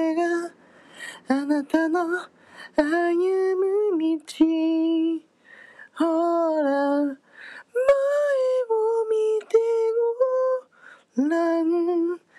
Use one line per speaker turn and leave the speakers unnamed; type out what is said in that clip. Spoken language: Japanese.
れがあなたの歩む道。ほら前を見てごらん。